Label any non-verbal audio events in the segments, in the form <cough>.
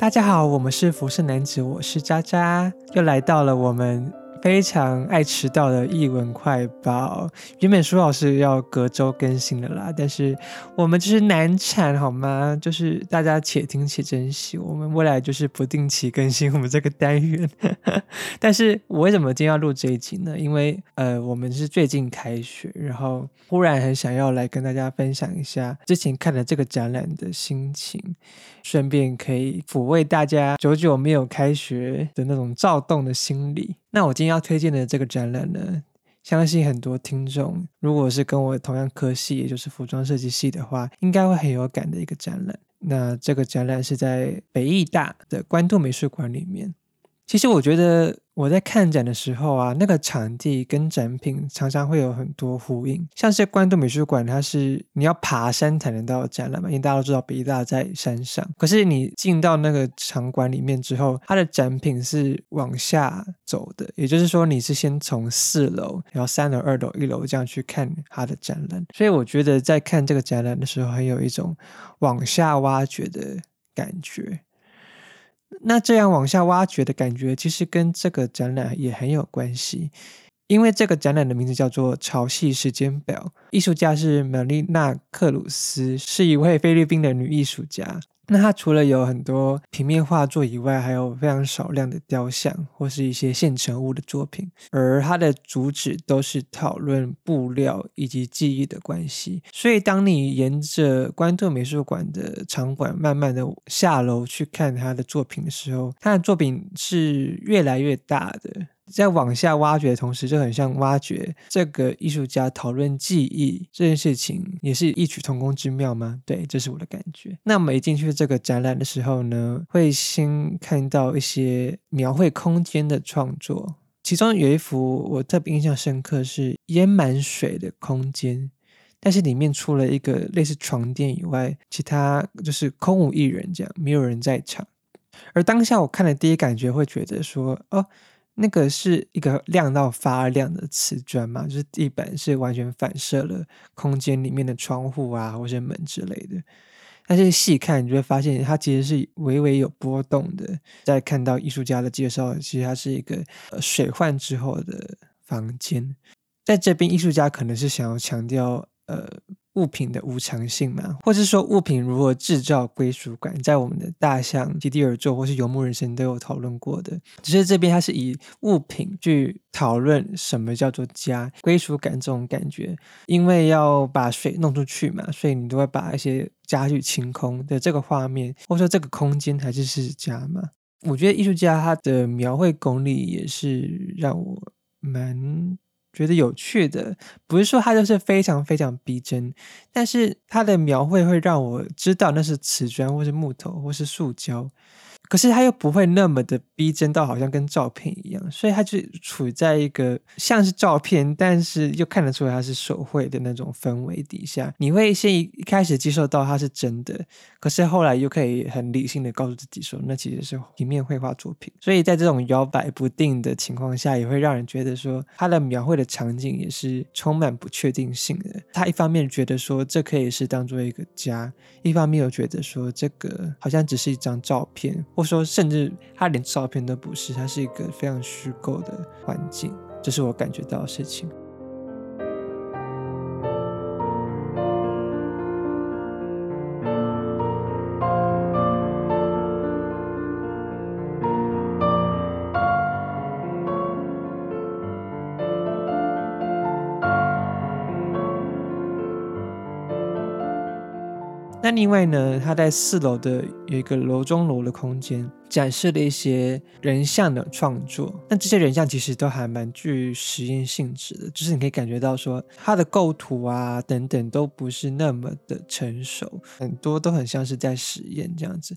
大家好，我们是服饰男子，我是渣渣，又来到了我们。非常爱迟到的译文快报，原本舒老师要隔周更新的啦，但是我们就是难产好吗？就是大家且听且珍惜，我们未来就是不定期更新我们这个单元。<laughs> 但是我为什么今天要录这一集呢？因为呃，我们是最近开学，然后忽然很想要来跟大家分享一下之前看的这个展览的心情，顺便可以抚慰大家久久没有开学的那种躁动的心理。那我今天要推荐的这个展览呢，相信很多听众如果是跟我同样科系，也就是服装设计系的话，应该会很有感的一个展览。那这个展览是在北艺大的关渡美术馆里面。其实我觉得我在看展的时候啊，那个场地跟展品常常会有很多呼应。像是关渡美术馆，它是你要爬山才能到展览嘛，因为大家都知道北大在山上。可是你进到那个场馆里面之后，它的展品是往下走的，也就是说你是先从四楼，然后三楼、二楼、一楼这样去看它的展览。所以我觉得在看这个展览的时候，很有一种往下挖掘的感觉。那这样往下挖掘的感觉，其实跟这个展览也很有关系，因为这个展览的名字叫做《潮汐时间表》，艺术家是玛丽娜·克鲁斯，是一位菲律宾的女艺术家。那它除了有很多平面画作以外，还有非常少量的雕像或是一些现成物的作品，而它的主旨都是讨论布料以及记忆的关系。所以，当你沿着关渡美术馆的场馆慢慢的下楼去看他的作品的时候，他的作品是越来越大的。在往下挖掘的同时，就很像挖掘这个艺术家讨论记忆这件事情，也是异曲同工之妙吗？对，这是我的感觉。那我们一进去这个展览的时候呢，会先看到一些描绘空间的创作，其中有一幅我特别印象深刻，是淹满水的空间，但是里面除了一个类似床垫以外，其他就是空无一人，这样没有人在场。而当下我看的第一感觉会觉得说，哦。那个是一个亮到发亮的瓷砖嘛，就是地板是完全反射了空间里面的窗户啊，或者门之类的。但是细看，你就会发现它其实是微微有波动的。在看到艺术家的介绍，其实它是一个水患之后的房间。在这边，艺术家可能是想要强调呃。物品的无常性嘛，或是说物品如何制造归属感，在我们的大象席地而坐或是游牧人生都有讨论过的。只是这边它是以物品去讨论什么叫做家归属感这种感觉，因为要把水弄出去嘛，所以你都会把一些家具清空的这个画面，或者说这个空间还是是家嘛。我觉得艺术家他的描绘功力也是让我蛮。觉得有趣的，不是说它就是非常非常逼真，但是它的描绘会让我知道那是瓷砖，或是木头，或是塑胶。可是它又不会那么的逼真到好像跟照片一样，所以它就处在一个像是照片，但是又看得出来它是手绘的那种氛围底下。你会先一开始接受到它是真的，可是后来又可以很理性的告诉自己说，那其实是平面绘画作品。所以在这种摇摆不定的情况下，也会让人觉得说，它的描绘的场景也是充满不确定性的。他一方面觉得说这可以是当做一个家，一方面又觉得说这个好像只是一张照片。或说，甚至他连照片都不是，他是一个非常虚构的环境，这是我感觉到的事情。另外呢，它在四楼的有一个楼中楼的空间，展示了一些人像的创作。那这些人像其实都还蛮具实验性质的，就是你可以感觉到说，它的构图啊等等都不是那么的成熟，很多都很像是在实验这样子。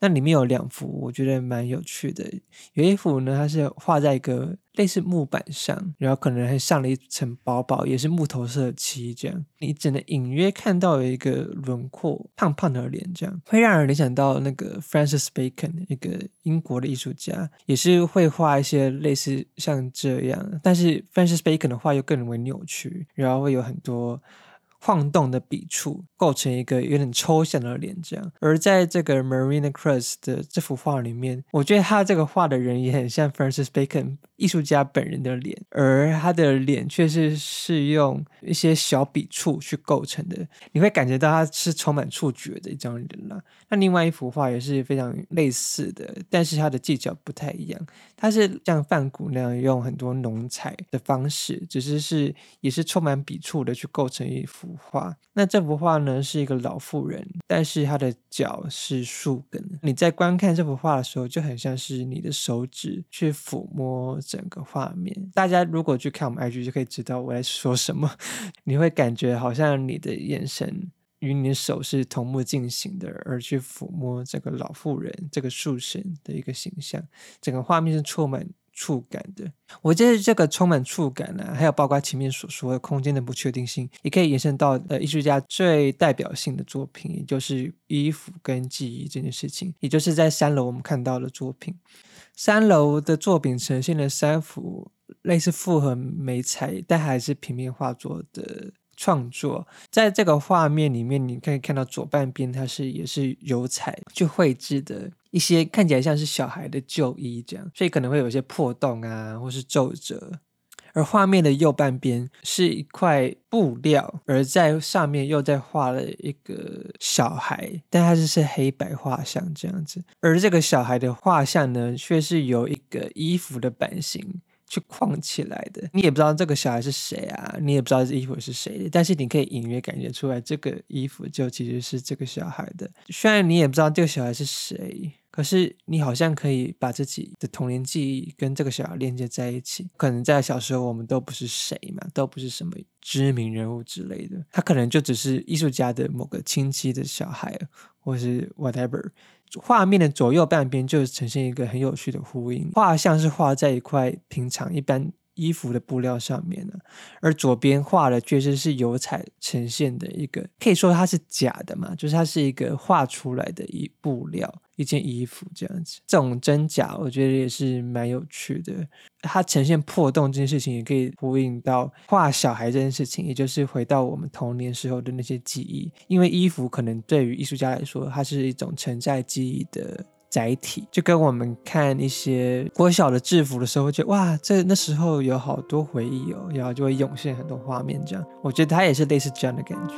那里面有两幅，我觉得蛮有趣的。有一幅呢，它是画在一个。类似木板上，然后可能还上了一层薄薄也是木头色漆，这样你只能隐约看到有一个轮廓，胖胖的脸，这样会让人联想到那个 Francis Bacon，一个英国的艺术家，也是会画一些类似像这样，但是 Francis Bacon 的画又更为扭曲，然后会有很多晃动的笔触构成一个有点抽象的脸，这样。而在这个 Marina Cruz 的这幅画里面，我觉得他这个画的人也很像 Francis Bacon 艺术家本人的脸，而他的脸却是是用一些小笔触去构成的，你会感觉到他是充满触觉的一张人了。那另外一幅画也是非常类似的，但是他的技巧不太一样，他是像梵谷那样用很多浓彩的方式，只是是也是充满笔触的去构成一幅画。那这幅画呢是一个老妇人，但是她的脚是树根。你在观看这幅画的时候，就很像是你的手指去抚摸。整个画面，大家如果去看我们 IG 就可以知道我在说什么。<laughs> 你会感觉好像你的眼神与你的手是同步进行的，而去抚摸这个老妇人、这个树神的一个形象。整个画面是充满触感的。我觉得这个充满触感呢，还有包括前面所说的空间的不确定性，也可以延伸到呃艺术家最代表性的作品，也就是衣服跟记忆这件事情，也就是在三楼我们看到的作品。三楼的作品呈现了三幅类似复合美彩，但还是平面画作的创作。在这个画面里面，你可以看到左半边它是也是油彩去绘制的一些看起来像是小孩的旧衣这样，所以可能会有一些破洞啊，或是皱褶。而画面的右半边是一块布料，而在上面又在画了一个小孩，但它是是黑白画像这样子。而这个小孩的画像呢，却是由一个衣服的版型去框起来的。你也不知道这个小孩是谁啊，你也不知道这衣服是谁的，但是你可以隐约感觉出来，这个衣服就其实是这个小孩的。虽然你也不知道这个小孩是谁。可是你好像可以把自己的童年记忆跟这个小孩连接在一起。可能在小时候我们都不是谁嘛，都不是什么知名人物之类的。他可能就只是艺术家的某个亲戚的小孩，或是 whatever。画面的左右半边就呈现一个很有趣的呼应。画像是画在一块平常一般衣服的布料上面呢，而左边画的确实是油彩呈现的一个，可以说它是假的嘛，就是它是一个画出来的一布料。一件衣服这样子，这种真假我觉得也是蛮有趣的。它呈现破洞这件事情，也可以呼应到画小孩这件事情，也就是回到我们童年时候的那些记忆。因为衣服可能对于艺术家来说，它是一种承载记忆的载体，就跟我们看一些国小的制服的时候，觉得哇，这那时候有好多回忆哦，然后就会涌现很多画面。这样，我觉得它也是类似这样的感觉。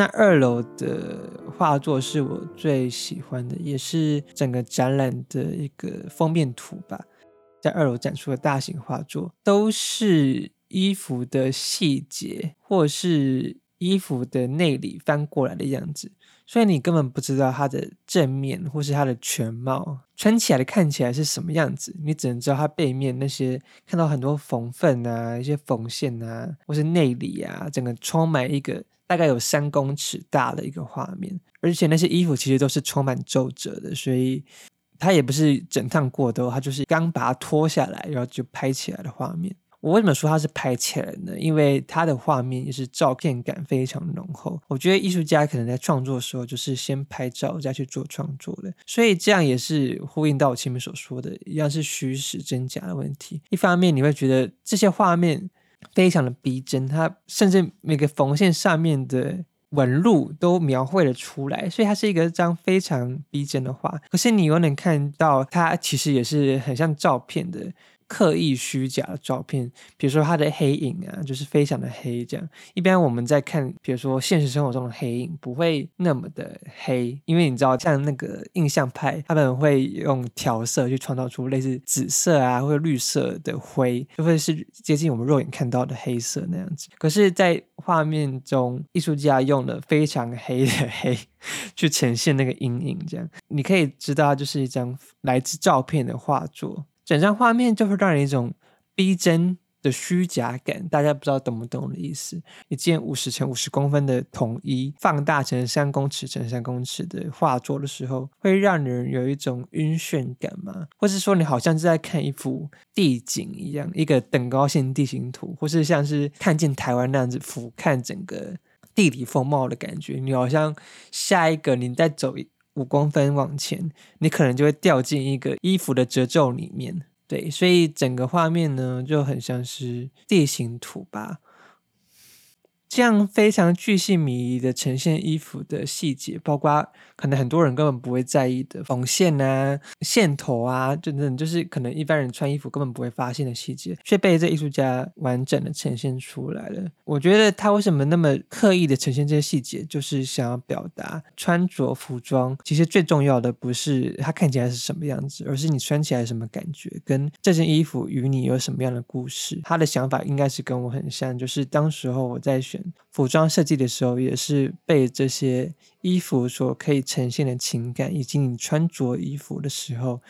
那二楼的画作是我最喜欢的，也是整个展览的一个封面图吧。在二楼展出的大型画作，都是衣服的细节，或是衣服的内里翻过来的样子，所以你根本不知道它的正面或是它的全貌，穿起来的看起来是什么样子。你只能知道它背面那些看到很多缝缝啊，一些缝线啊，或是内里啊，整个充满一个。大概有三公尺大的一个画面，而且那些衣服其实都是充满皱褶的，所以它也不是整趟过的，它就是刚把它脱下来，然后就拍起来的画面。我为什么说它是拍起来呢？因为它的画面也是照片感非常浓厚。我觉得艺术家可能在创作的时候就是先拍照再去做创作的，所以这样也是呼应到我前面所说的，一样是虚实真假的问题。一方面你会觉得这些画面。非常的逼真，它甚至每个缝线上面的纹路都描绘了出来，所以它是一个张非常逼真的画。可是你又能看到，它其实也是很像照片的。刻意虚假的照片，比如说它的黑影啊，就是非常的黑。这样，一般我们在看，比如说现实生活中的黑影，不会那么的黑，因为你知道，像那个印象派，他们会用调色去创造出类似紫色啊或者绿色的灰，就会是接近我们肉眼看到的黑色那样子。可是，在画面中，艺术家用了非常黑的黑 <laughs> 去呈现那个阴影，这样你可以知道，就是一张来自照片的画作。整张画面就会让人一种逼真的虚假感，大家不知道懂不懂的意思？一件五十乘五十公分的统一，放大成三公尺乘三公尺的画作的时候，会让人有一种晕眩感吗？或是说你好像是在看一幅地景一样，一个等高线地形图，或是像是看见台湾那样子俯瞰整个地理风貌的感觉？你好像下一个你再走五公分往前，你可能就会掉进一个衣服的褶皱里面。对，所以整个画面呢就很像是地形图吧。这样非常巨细靡遗的呈现衣服的细节，包括可能很多人根本不会在意的缝线啊、线头啊等等，就是可能一般人穿衣服根本不会发现的细节，却被这艺术家完整的呈现出来了。我觉得他为什么那么刻意的呈现这些细节，就是想要表达穿着服装其实最重要的不是它看起来是什么样子，而是你穿起来什么感觉，跟这件衣服与你有什么样的故事。他的想法应该是跟我很像，就是当时候我在选。服装设计的时候，也是被这些衣服所可以呈现的情感，以及你穿着衣服的时候，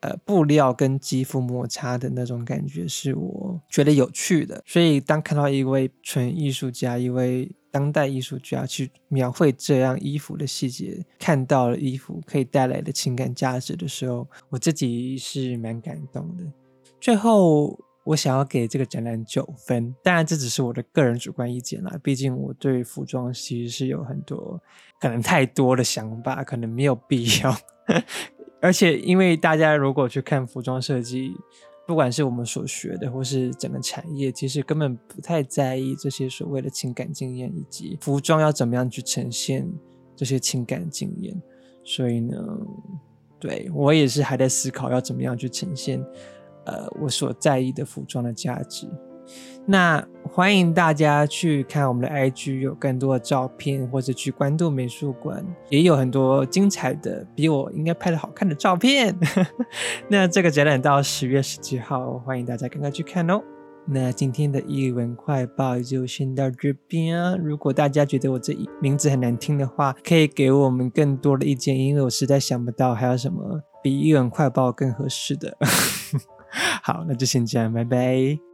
呃，布料跟肌肤摩擦的那种感觉，是我觉得有趣的。所以，当看到一位纯艺术家、一位当代艺术家去描绘这样衣服的细节，看到了衣服可以带来的情感价值的时候，我自己是蛮感动的。最后。我想要给这个展览九分，当然这只是我的个人主观意见啦。毕竟我对服装其实是有很多可能太多的想法，可能没有必要。<laughs> 而且因为大家如果去看服装设计，不管是我们所学的，或是整个产业，其实根本不太在意这些所谓的情感经验，以及服装要怎么样去呈现这些情感经验。所以呢，对我也是还在思考要怎么样去呈现。呃，我所在意的服装的价值。那欢迎大家去看我们的 IG，有更多的照片，或者去关渡美术馆，也有很多精彩的，比我应该拍的好看的照片。<laughs> 那这个展览到十月十七号，欢迎大家赶快去看哦。那今天的译文快报就先到这边。如果大家觉得我这名字很难听的话，可以给我们更多的意见，因为我实在想不到还有什么比译文快报更合适的。好，那就先这样，拜拜。